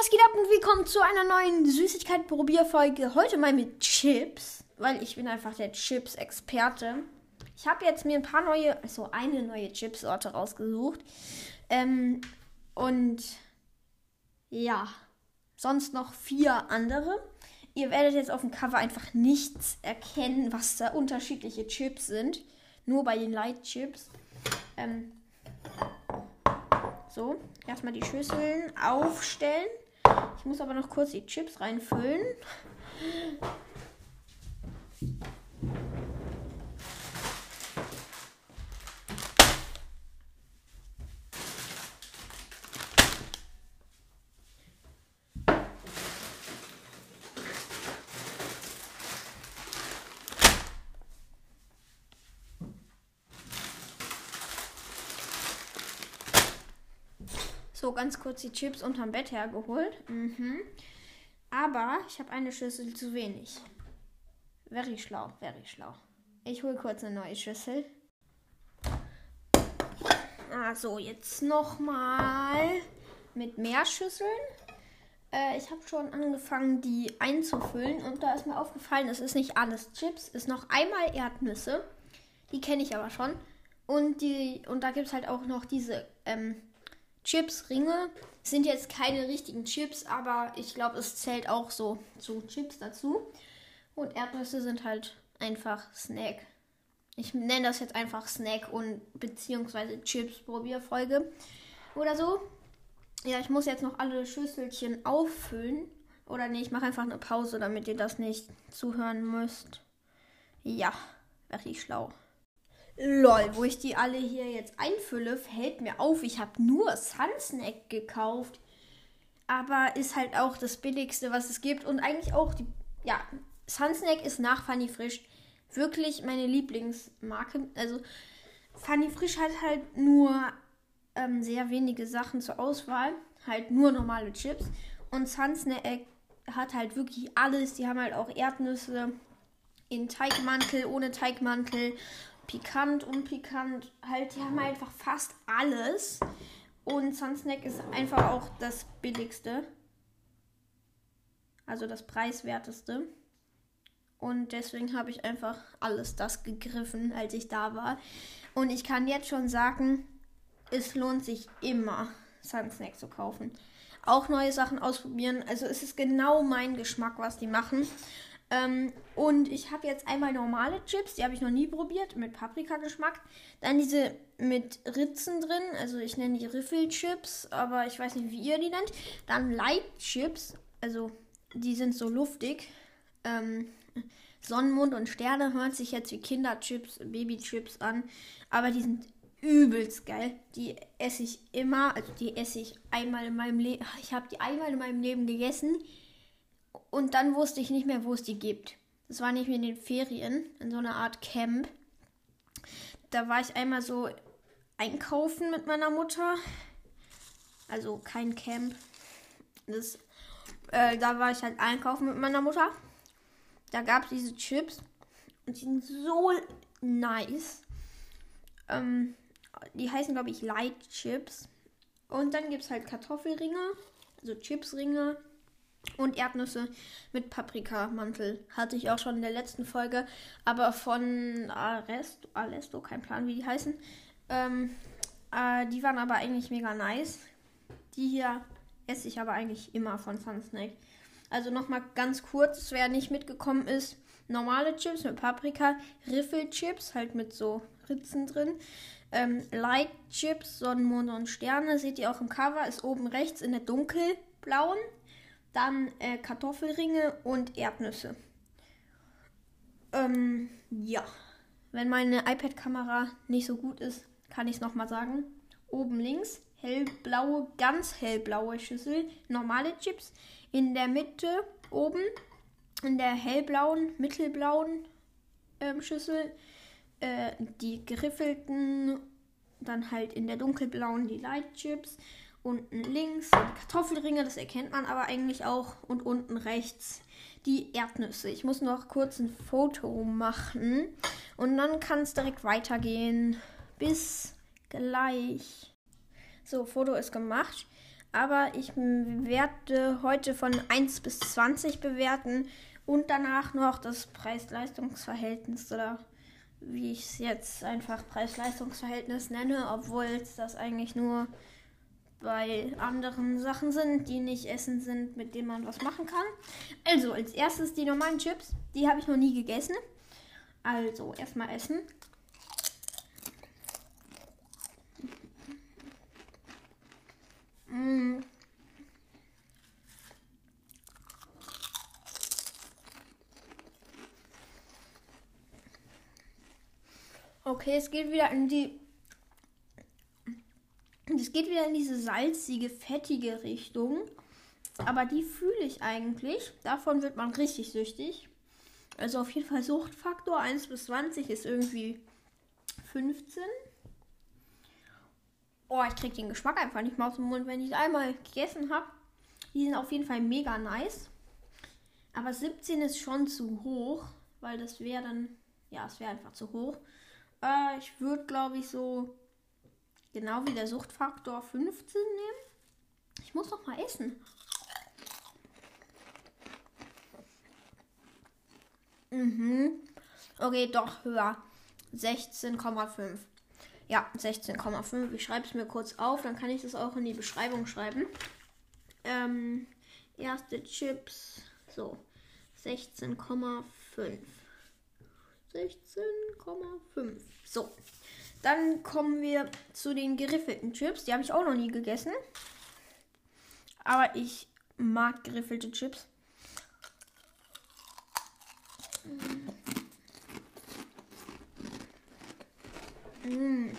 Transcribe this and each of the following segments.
was geht ab und willkommen zu einer neuen Süßigkeit-Probierfolge. Heute mal mit Chips, weil ich bin einfach der Chips-Experte. Ich habe jetzt mir ein paar neue, also eine neue Chipsorte rausgesucht. Ähm, und ja, sonst noch vier andere. Ihr werdet jetzt auf dem Cover einfach nichts erkennen, was da unterschiedliche Chips sind. Nur bei den Light Chips. Ähm, so, erstmal die Schüsseln aufstellen. Ich muss aber noch kurz die Chips reinfüllen. So, ganz kurz die Chips unterm Bett hergeholt. Mhm. Aber ich habe eine Schüssel zu wenig. Very schlau, very schlau. Ich hole kurz eine neue Schüssel. Ah, so, jetzt nochmal mit mehr Schüsseln. Äh, ich habe schon angefangen, die einzufüllen. Und da ist mir aufgefallen, es ist nicht alles Chips. Ist noch einmal Erdnüsse. Die kenne ich aber schon. Und, die, und da gibt es halt auch noch diese ähm, Chips-Ringe sind jetzt keine richtigen Chips, aber ich glaube, es zählt auch so zu Chips dazu. Und Erdnüsse sind halt einfach Snack. Ich nenne das jetzt einfach Snack und beziehungsweise Chips-Probierfolge oder so. Ja, ich muss jetzt noch alle Schüsselchen auffüllen. Oder nee, ich mache einfach eine Pause, damit ihr das nicht zuhören müsst. Ja, ich schlau. Lol, wo ich die alle hier jetzt einfülle, fällt mir auf, ich habe nur Sunsnack gekauft. Aber ist halt auch das billigste, was es gibt. Und eigentlich auch die. Ja, Sunsnack ist nach Funny Frisch wirklich meine Lieblingsmarke. Also, Funny Frisch hat halt nur ähm, sehr wenige Sachen zur Auswahl. Halt nur normale Chips. Und Sunsnack hat halt wirklich alles. Die haben halt auch Erdnüsse in Teigmantel, ohne Teigmantel pikant, unpikant, halt, die haben einfach fast alles. Und Sunsnack ist einfach auch das billigste. Also das preiswerteste. Und deswegen habe ich einfach alles das gegriffen, als ich da war. Und ich kann jetzt schon sagen, es lohnt sich immer, Sunsnack zu kaufen. Auch neue Sachen ausprobieren. Also es ist genau mein Geschmack, was die machen. Ähm, und ich habe jetzt einmal normale Chips, die habe ich noch nie probiert, mit Paprika-Geschmack. Dann diese mit Ritzen drin, also ich nenne die Riffelchips, aber ich weiß nicht, wie ihr die nennt. Dann Light Chips, also die sind so luftig. Ähm, Sonnenmond und Sterne hört sich jetzt wie Kinderchips, Babychips an, aber die sind übelst geil. Die esse ich immer, also die esse ich einmal in meinem Leben. Ich habe die einmal in meinem Leben gegessen. Und dann wusste ich nicht mehr, wo es die gibt. Das war nicht mehr in den Ferien, in so einer Art Camp. Da war ich einmal so einkaufen mit meiner Mutter. Also kein Camp. Das, äh, da war ich halt einkaufen mit meiner Mutter. Da gab es diese Chips. Und die sind so nice. Ähm, die heißen, glaube ich, Light Chips. Und dann gibt es halt Kartoffelringe, also Chipsringe und Erdnüsse mit Paprikamantel. Hatte ich auch schon in der letzten Folge. Aber von Aresto, Alesto, kein Plan, wie die heißen. Ähm, äh, die waren aber eigentlich mega nice. Die hier esse ich aber eigentlich immer von Sunsnake. Also nochmal ganz kurz, wer nicht mitgekommen ist. Normale Chips mit Paprika, Riffelchips, halt mit so Ritzen drin. Ähm, Light Chips, Sonnenmond und Sterne, seht ihr auch im Cover, ist oben rechts in der dunkelblauen dann äh, Kartoffelringe und Erdnüsse. Ähm, ja. Wenn meine iPad-Kamera nicht so gut ist, kann ich es nochmal sagen. Oben links hellblaue, ganz hellblaue Schüssel, normale Chips. In der Mitte oben in der hellblauen, mittelblauen ähm, Schüssel äh, die geriffelten, dann halt in der dunkelblauen die Light Chips Unten links die Kartoffelringe, das erkennt man aber eigentlich auch. Und unten rechts die Erdnüsse. Ich muss noch kurz ein Foto machen. Und dann kann es direkt weitergehen. Bis gleich. So, Foto ist gemacht. Aber ich werde heute von 1 bis 20 bewerten und danach noch das Preis-Leistungs-Verhältnis oder wie ich es jetzt einfach Preis-Leistungs-Verhältnis nenne, obwohl es das eigentlich nur bei anderen Sachen sind, die nicht Essen sind, mit denen man was machen kann. Also, als erstes die normalen Chips. Die habe ich noch nie gegessen. Also, erstmal essen. Mmh. Okay, es geht wieder in die. Es geht wieder in diese salzige, fettige Richtung. Aber die fühle ich eigentlich. Davon wird man richtig süchtig. Also auf jeden Fall Suchtfaktor 1 bis 20 ist irgendwie 15. Oh, ich kriege den Geschmack einfach nicht mehr aus dem Mund, wenn ich einmal gegessen habe. Die sind auf jeden Fall mega nice. Aber 17 ist schon zu hoch, weil das wäre dann, ja, es wäre einfach zu hoch. Äh, ich würde, glaube ich, so genau wie der Suchtfaktor 15 nehmen. Ich muss noch mal essen. Mhm. Okay, doch höher. 16,5. Ja, 16,5. Ich schreibe es mir kurz auf, dann kann ich das auch in die Beschreibung schreiben. Ähm, erste Chips. So, 16,5. 16,5. So, dann kommen wir zu den geriffelten Chips. Die habe ich auch noch nie gegessen. Aber ich mag geriffelte Chips. Mmh.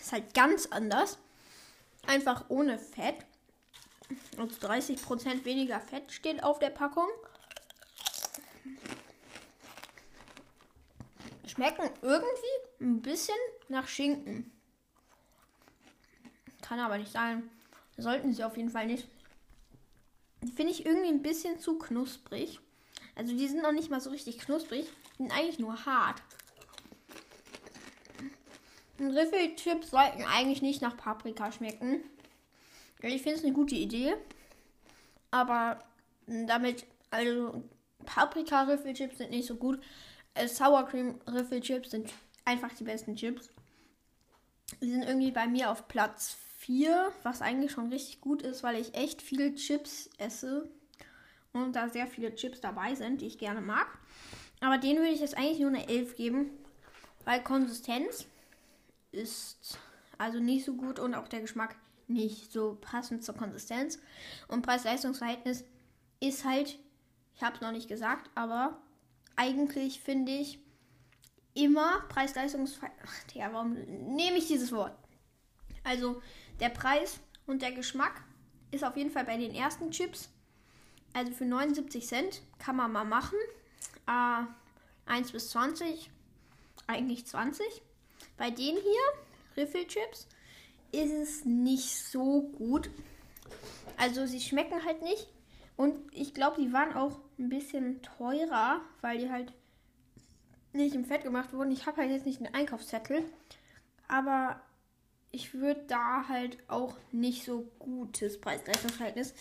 Ist halt ganz anders. Einfach ohne Fett. Also 30% weniger Fett steht auf der Packung. Schmecken irgendwie ein bisschen nach Schinken. Kann aber nicht sein. Sollten sie auf jeden Fall nicht. Die finde ich irgendwie ein bisschen zu knusprig. Also die sind noch nicht mal so richtig knusprig. Die sind eigentlich nur hart. Riffelchips sollten eigentlich nicht nach Paprika schmecken. Ich finde es eine gute Idee. Aber damit, also Paprika-Riffelchips sind nicht so gut. Äh, Sour Cream Riffelchips sind einfach die besten Chips. Die sind irgendwie bei mir auf Platz 4, was eigentlich schon richtig gut ist, weil ich echt viele Chips esse und da sehr viele Chips dabei sind, die ich gerne mag. Aber denen würde ich jetzt eigentlich nur eine 11 geben, weil Konsistenz ist also nicht so gut und auch der Geschmack nicht so passend zur Konsistenz. Und Preis-Leistungs-Verhältnis ist halt, ich habe es noch nicht gesagt, aber eigentlich finde ich immer Preis-Leistungs-Verhältnis. Ja, warum nehme ich dieses Wort? Also der Preis und der Geschmack ist auf jeden Fall bei den ersten Chips. Also für 79 Cent kann man mal machen. Äh, 1 bis 20, eigentlich 20. Bei denen hier, Riffelchips, ist es nicht so gut. Also sie schmecken halt nicht. Und ich glaube, die waren auch ein bisschen teurer, weil die halt nicht im Fett gemacht wurden. Ich habe halt jetzt nicht einen Einkaufszettel. Aber ich würde da halt auch nicht so gutes Preis-Leistungs-Verhältnis.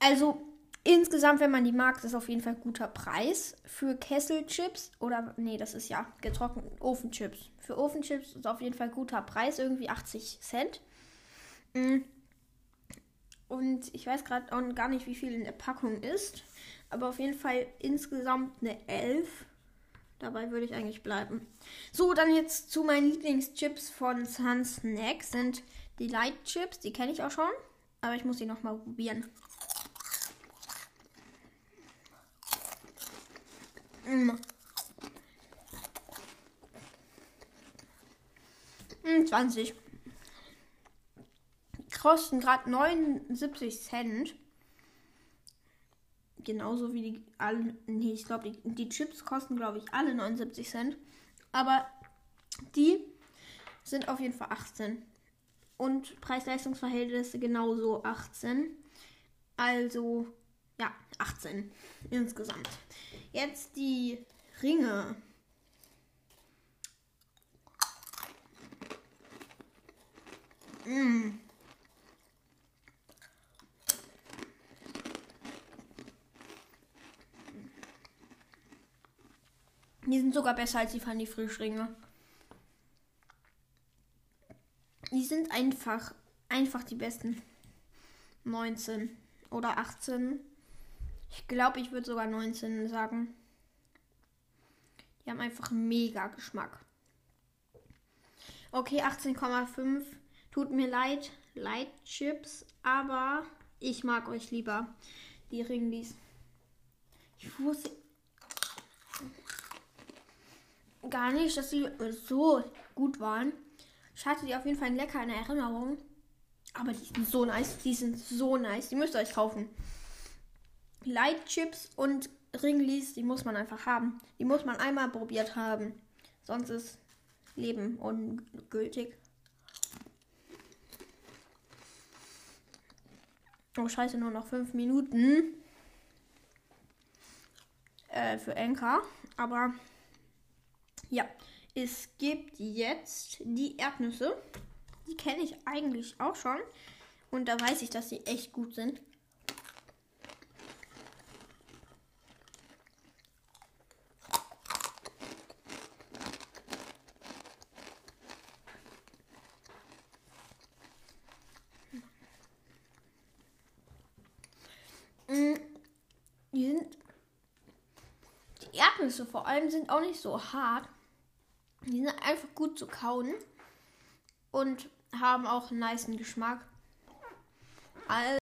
Also insgesamt, wenn man die mag, ist auf jeden Fall guter Preis. Für Kesselchips oder, nee, das ist ja getrocknet, Ofenchips. Für Ofenchips ist auf jeden Fall guter Preis, irgendwie 80 Cent. Mm. Und ich weiß gerade auch gar nicht, wie viel in der Packung ist. Aber auf jeden Fall insgesamt eine 11. Dabei würde ich eigentlich bleiben. So, dann jetzt zu meinen Lieblingschips von Sun Snack sind die Light Chips. Die kenne ich auch schon. Aber ich muss sie nochmal probieren. Mm. 20 kosten gerade 79 Cent. Genauso wie die alle. Nee, ich glaube, die, die Chips kosten, glaube ich, alle 79 Cent. Aber die sind auf jeden Fall 18. Und Preis-Leistungsverhältnisse genauso 18. Also, ja, 18 insgesamt. Jetzt die Ringe. Mmh. Die sind sogar besser als die Fanny Frischringe. Die sind einfach, einfach die besten. 19 oder 18. Ich glaube, ich würde sogar 19 sagen. Die haben einfach mega Geschmack. Okay, 18,5. Tut mir leid, Light Chips, aber ich mag euch lieber. Die Ringlis. Ich wusste gar nicht, dass sie so gut waren. Ich hatte die auf jeden Fall lecker in Erinnerung. Aber die sind so nice. Die sind so nice. Die müsst ihr euch kaufen. Light Chips und Ringlis, die muss man einfach haben. Die muss man einmal probiert haben. Sonst ist Leben ungültig. Oh, scheiße, nur noch fünf Minuten. Äh, für Enka. Aber ja, es gibt jetzt die Erdnüsse. Die kenne ich eigentlich auch schon. Und da weiß ich, dass sie echt gut sind. Mm, die Erdnüsse vor allem sind auch nicht so hart. Die sind einfach gut zu kauen und haben auch einen niceen Geschmack. Also